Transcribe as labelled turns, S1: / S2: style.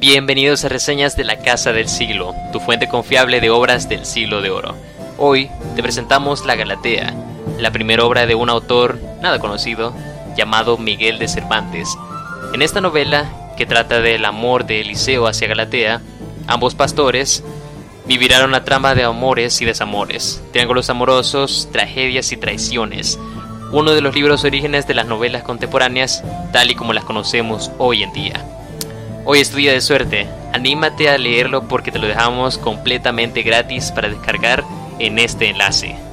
S1: Bienvenidos a Reseñas de la Casa del Siglo, tu fuente confiable de obras del siglo de oro. Hoy te presentamos La Galatea, la primera obra de un autor nada conocido llamado Miguel de Cervantes. En esta novela, que trata del amor de Eliseo hacia Galatea, ambos pastores vivirán una trama de amores y desamores, triángulos amorosos, tragedias y traiciones, uno de los libros orígenes de las novelas contemporáneas tal y como las conocemos hoy en día. Hoy es tu día de suerte, anímate a leerlo porque te lo dejamos completamente gratis para descargar en este enlace.